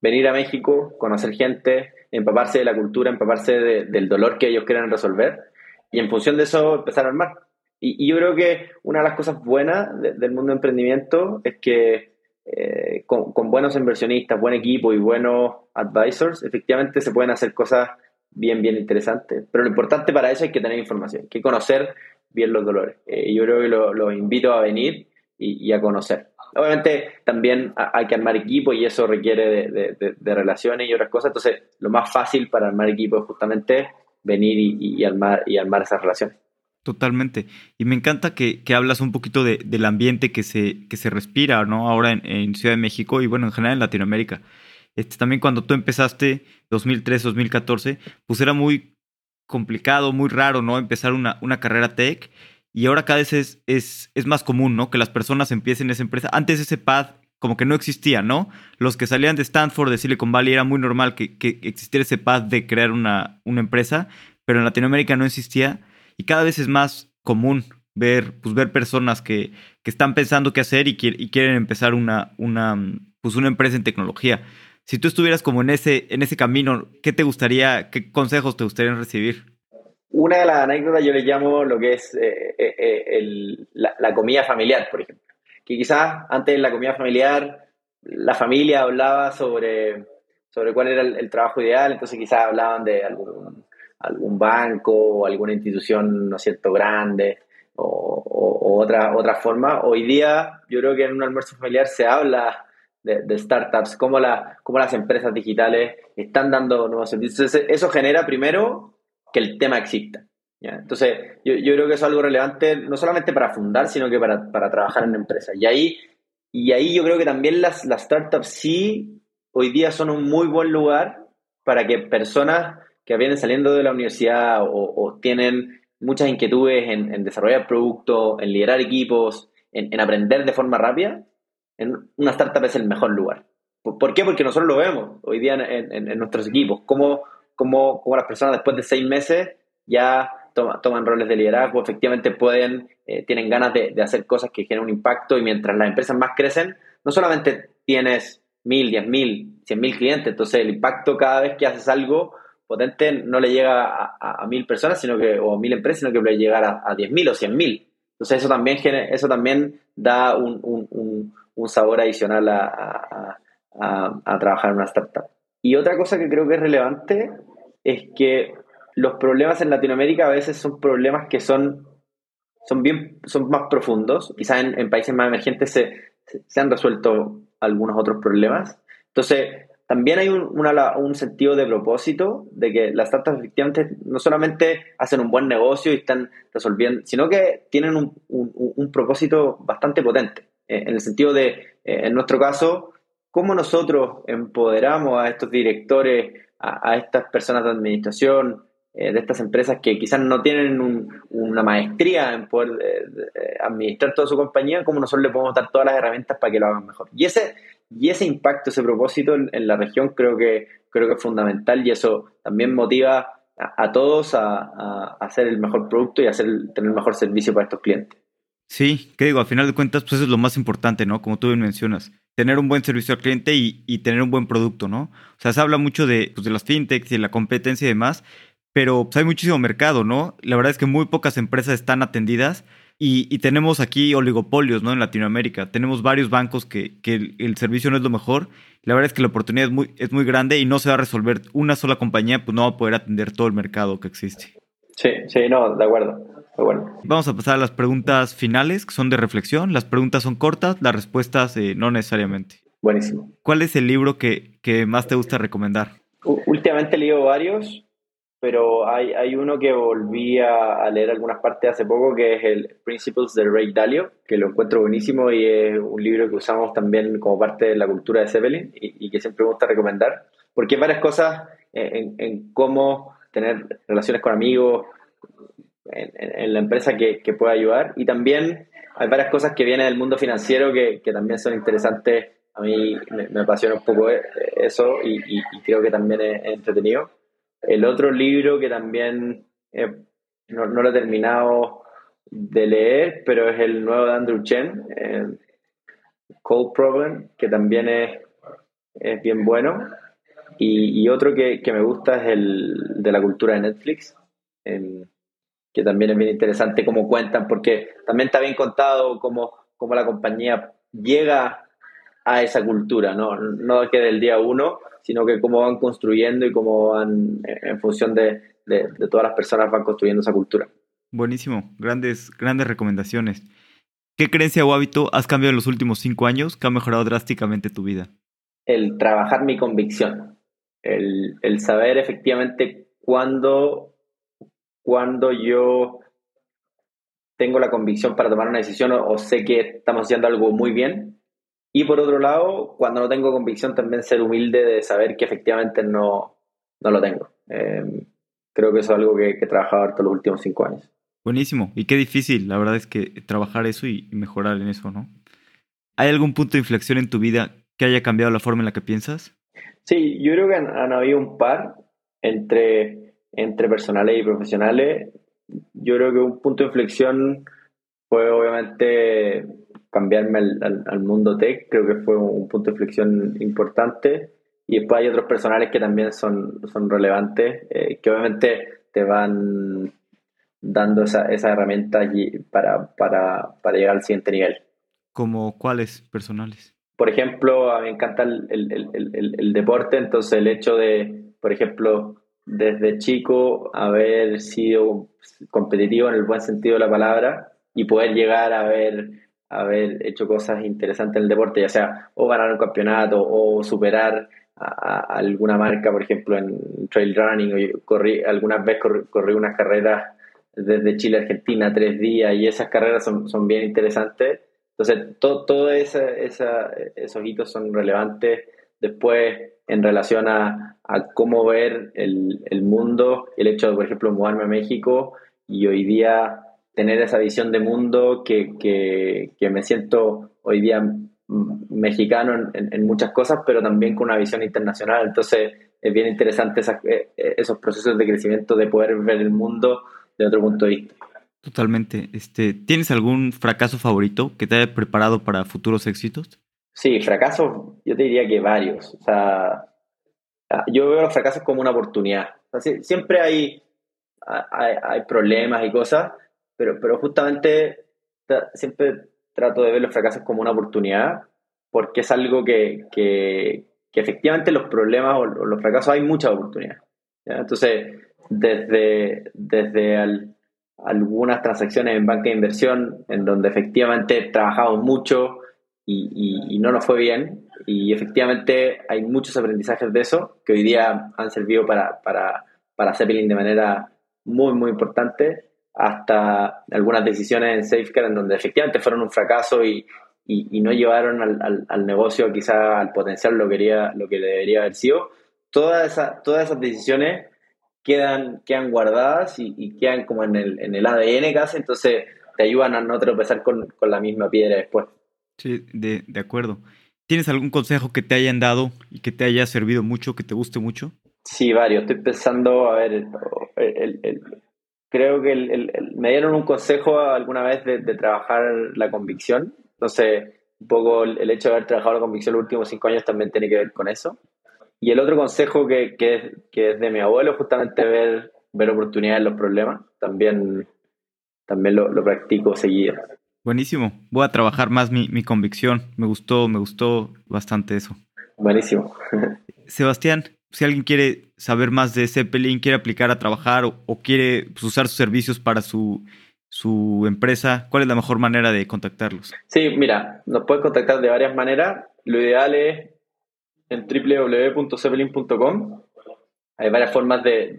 S1: venir a México, conocer gente, empaparse de la cultura, empaparse del dolor que ellos quieren resolver y en función de eso empezar a armar. Y, yo creo que una de las cosas buenas del mundo de emprendimiento es que eh, con, con, buenos inversionistas, buen equipo y buenos advisors, efectivamente se pueden hacer cosas bien, bien interesante. Pero lo importante para eso es que tener información, que conocer bien los dolores. Eh, yo creo que los lo invito a venir y, a conocer. Obviamente también hay que armar equipo y eso requiere de, relaciones y otras cosas. Entonces, lo más fácil para armar equipo es justamente venir y, armar, y armar esas relaciones.
S2: Totalmente. Y me encanta que, hablas un poquito del ambiente que se, que se respira ¿no? ahora en, en Ciudad de México y bueno, en general en Latinoamérica. Este, también cuando tú empezaste, 2003, 2014, pues era muy complicado, muy raro, ¿no? Empezar una, una carrera tech. Y ahora cada vez es, es, es, más común, ¿no? Que las personas empiecen esa empresa. Antes ese path como que no existía, ¿no? Los que salían de Stanford, de Silicon Valley, era muy normal que, que existiera ese path de crear una, una empresa, pero en Latinoamérica no existía. Y cada vez es más común ver, pues, ver personas que, que están pensando qué hacer y, y quieren empezar una, una, pues, una empresa en tecnología. Si tú estuvieras como en ese, en ese camino, ¿qué te gustaría, qué consejos te gustaría recibir?
S1: Una de las anécdotas yo le llamo lo que es eh, eh, eh, la, comida familiar, por ejemplo. Que quizás antes en la comida familiar la familia hablaba sobre, sobre cuál era el, trabajo ideal, entonces quizás hablaban de algún, banco o alguna institución, ¿no es cierto?, grande o, otra, otra forma. Hoy día yo creo que en un almuerzo familiar se habla de, startups, cómo, la, cómo las empresas digitales están dando nuevos servicios. eso genera primero que el tema exista. Entonces, yo, yo, creo que eso es algo relevante no solamente para fundar, sino que para, para trabajar en empresas. Y ahí, y ahí yo creo que también las, las startups sí hoy día son un muy buen lugar para que personas que vienen saliendo de la universidad o, tienen muchas inquietudes en, en, desarrollar productos, en liderar equipos, en, en aprender de forma rápida, en una startup es el mejor lugar. ¿Por qué? Porque nosotros lo vemos hoy día en, nuestros equipos, cómo, cómo, cómo, las personas después de seis meses ya toman roles de liderazgo, efectivamente pueden, eh, tienen ganas de, hacer cosas que generen un impacto y mientras las empresas más crecen, no solamente tienes mil, diez mil, cien mil clientes, entonces el impacto cada vez que haces algo potente no le llega a, mil personas sino que, o a mil empresas, sino que puede llegar a, diez mil o cien mil. Entonces eso también, eso también da un, sabor adicional a, trabajar en una startup. Y otra cosa que creo que es relevante es que los problemas en Latinoamérica a veces son problemas que son, son, bien, son más profundos. Quizás en, países más emergentes se, se, han resuelto algunos otros problemas. Entonces, también hay un, un, sentido de propósito de que las startups efectivamente no solamente hacen un buen negocio y están resolviendo, sino que tienen un, un propósito bastante potente. Eh, en el sentido de, eh, en nuestro caso, cómo nosotros empoderamos a estos directores, a, estas personas de administración, eh, de estas empresas que quizás no tienen una maestría en poder administrar toda su compañía, cómo nosotros le podemos dar todas las herramientas para que lo hagan mejor. Y ese, y ese impacto, ese propósito en, la región creo que, creo que es fundamental y eso también motiva a, todos a, hacer el mejor producto y hacer, tener el mejor servicio para estos clientes.
S2: Sí, que digo, al final de cuentas, pues eso es lo más importante, ¿no? Como tú bien mencionas, tener un buen servicio al cliente y, tener un buen producto, ¿no? O sea, se habla mucho de, pues, de las fintechs y la competencia y demás, pero pues, hay muchísimo mercado, ¿no? La verdad es que muy pocas empresas están atendidas y, tenemos aquí oligopolios, ¿no? En Latinoamérica. Tenemos varios bancos que, que el, servicio no es lo mejor. La verdad es que la oportunidad es muy, es muy grande y no se va a resolver una sola compañía, pues no va a poder atender todo el mercado que existe.
S1: Sí, sí, no, de acuerdo bueno.
S2: Vamos a pasar a las preguntas finales, que son de reflexión. Las preguntas son cortas, las respuestas eh, no necesariamente.
S1: Buenísimo.
S2: ¿Cuál es el libro que, más te gusta recomendar?
S1: últimamente he leído varios, pero hay, hay uno que volví a, leer algunas partes hace poco, que es el Principles de Ray Dalio, que lo encuentro buenísimo y es un libro que usamos también como parte de la cultura de Zeppelin y, que siempre me gusta recomendar, porque hay varias cosas en, en cómo tener relaciones con amigos, en, la empresa que, que, pueda ayudar. Y también hay varias cosas que vienen del mundo financiero que, que también son interesantes. A mí me, apasiona un poco e, eso y, y, creo que también es, entretenido. El otro libro que también eh, no, no, lo he terminado de leer, pero es el nuevo de Andrew Chen, eh, Cold Problem, que también es, es bien bueno. Y, y otro que, que, me gusta es el de la cultura de Netflix. En, que también es bien interesante cómo cuentan, porque también está bien contado cómo, cómo la compañía llega a esa cultura, ¿no? No que del día uno, sino que cómo van construyendo y cómo van, en función de, de, todas las personas, van construyendo esa cultura.
S2: Buenísimo, grandes, grandes recomendaciones. ¿Qué creencia o hábito has cambiado en los últimos cinco años que ha mejorado drásticamente tu vida?
S1: El trabajar mi convicción, el, el saber efectivamente cuándo cuando yo tengo la convicción para tomar una decisión o, sé que estamos haciendo algo muy bien. Y por otro lado, cuando no tengo convicción, también ser humilde de saber que efectivamente no, no lo tengo. Em, creo que eso es algo que, he trabajado harto los últimos cinco años.
S2: Buenísimo. Y qué difícil, la verdad es que trabajar eso y, mejorar en eso, ¿no? ¿Hay algún punto de inflexión en tu vida que haya cambiado la forma en la que piensas?
S1: Sí, yo creo que han habido un par entre entre personales y profesionales, yo creo que un punto de inflexión fue obviamente cambiarme al, mundo tech, creo que fue un punto de inflexión importante. Y después hay otros personales que también son, son relevantes, eh, que obviamente te van dando esa, esa herramienta para, para, para, llegar al siguiente nivel.
S2: ¿Como cuáles personales?
S1: Por ejemplo, a mí me encanta el, el, el, el deporte, entonces el hecho de, por ejemplo, desde chico haber sido competitivo en el buen sentido de la palabra y poder llegar a haber, haber hecho cosas interesantes en el deporte, ya sea o ganar un campeonato o superar a, alguna marca, por ejemplo, en trail running, o corrí, algunas veces corrí, unas carreras desde Chile a Argentina, tres días, y esas carreras son, son bien interesantes. Entonces, todos todo esos hitos son relevantes. Después, en relación a, cómo ver el, el, mundo, el hecho de, por ejemplo, mudarme a México y hoy día tener esa visión de mundo que, que, me siento hoy día mexicano en, muchas cosas, pero también con una visión internacional. Entonces es bien interesante eh, esos procesos de crecimiento, de poder ver el mundo de otro punto de vista.
S2: Totalmente. Este, ¿Tienes algún fracaso favorito que te haya preparado para futuros éxitos?
S1: Sí, fracasos, yo te diría que varios. O sea, ah, yo veo los fracasos como una oportunidad. siempre hay, hay, problemas y cosas, pero, pero justamente siempre trato de ver los fracasos como una oportunidad, porque es algo que, que, efectivamente los problemas o los fracasos hay muchas oportunidades. Entonces, desde, desde algunas transacciones en banca de inversión, en donde efectivamente trabajamos mucho y, no nos fue bien. Y efectivamente hay muchos aprendizajes de eso que hoy día han servido para, para, para Zeppelin de manera muy, muy importante, hasta algunas decisiones en Safeguard en donde efectivamente fueron un fracaso y, y, no llevaron al, al, negocio quizá al potencial lo, quería, lo que debería haber sido. Todas, esas, todas esas decisiones quedan, quedan guardadas y, quedan como en el, en el ADN casi, entonces te ayudan a no tropezar con, con la misma piedra después.
S2: Sí, de, de, acuerdo. ¿Tienes algún consejo que te hayan dado y que te haya servido mucho, que te guste mucho?
S1: Sí, varios. Estoy pensando, a ver, el, el, creo que me dieron un consejo alguna vez de, trabajar la convicción entonces, un poco el hecho de haber trabajado la convicción los últimos cinco años también tiene que ver con eso. Y el otro consejo que, que, es de mi abuelo, justamente ver, ver oportunidades en los problemas, también, también lo, lo practico seguido.
S2: Buenísimo. Voy a trabajar más mi, mi convicción. Me gustó, me gustó bastante eso.
S1: Buenísimo.
S2: Sebastián, si alguien quiere saber más de Zeppelin, quiere aplicar a trabajar o, o quiere pues, usar sus servicios para su su empresa, ¿cuál es la mejor manera de contactarlos?
S1: Sí, mira, nos puedes contactar de varias maneras. Lo ideal es en www.zeppelin.com. Hay varias formas de,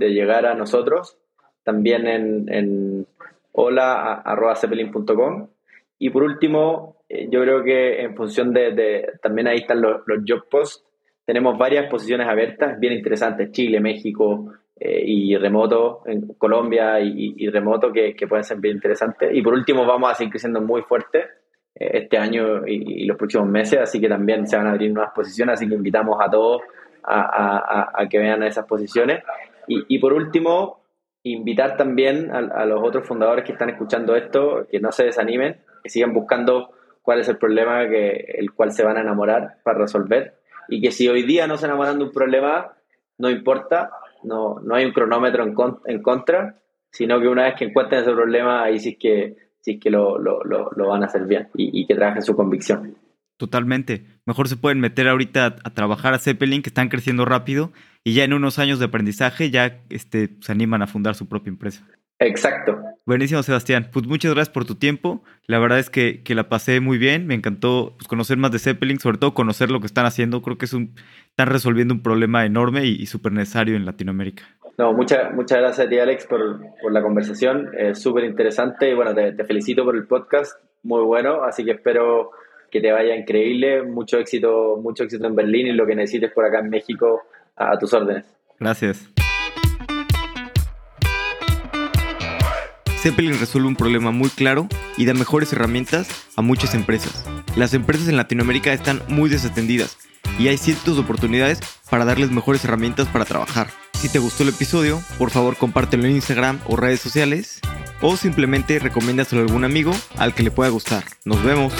S1: llegar a nosotros. También en, en hola.zeppelin.com. Y por último, eh, yo creo que en función de, también ahí están los, job posts. Tenemos varias posiciones abiertas, bien interesantes, Chile, México, eh, y remoto en Colombia y, remoto que, pueden ser bien interesantes. Y por último, vamos a seguir creciendo muy fuerte eh, este año y, los próximos meses, así que también se van a abrir nuevas posiciones, así que invitamos a todos a, que vean esas posiciones. Y, por último, invitar también a, los otros fundadores que están escuchando esto, que no se desanimen, que sigan buscando cuál es el problema el cual se van a enamorar para resolver. Y que si hoy día no se enamoran de un problema, no importa, no, no hay un cronómetro en, contra, sino que una vez que encuentren ese problema, ahí sí que, sí que lo, lo, lo, van a hacer bien y, que trabajen su convicción.
S2: Totalmente. Mejor se pueden meter ahorita a, trabajar a Zeppelin, que están creciendo rápido, y ya en unos años de aprendizaje ya este, se animan a fundar su propia empresa.
S1: Exacto.
S2: Buenísimo, Sebastián. Pues muchas gracias por tu tiempo. La verdad es que, que la pasé muy bien. Me encantó pues, conocer más de Zeppelin, sobre todo conocer lo que están haciendo. Creo que es un, están resolviendo un problema enorme y, súper necesario en Latinoamérica.
S1: No, muchas muchas gracias a ti, Alex, por, por la conversación. Es súper interesante y bueno, te, te felicito por el podcast. Muy bueno. Así que espero que te vaya increíble. Mucho éxito, mucho éxito en Berlín y lo que necesites por acá en México a tus órdenes.
S2: Gracias. Zeppelin resuelve un problema muy claro y da mejores herramientas a muchas empresas. Las empresas en Latinoamérica están muy desatendidas y hay cientos oportunidades para darles mejores herramientas para trabajar. Si te gustó el episodio, por favor compártelo en Instagram o redes sociales o simplemente recomiéndaselo a algún amigo al que le pueda gustar. Nos vemos.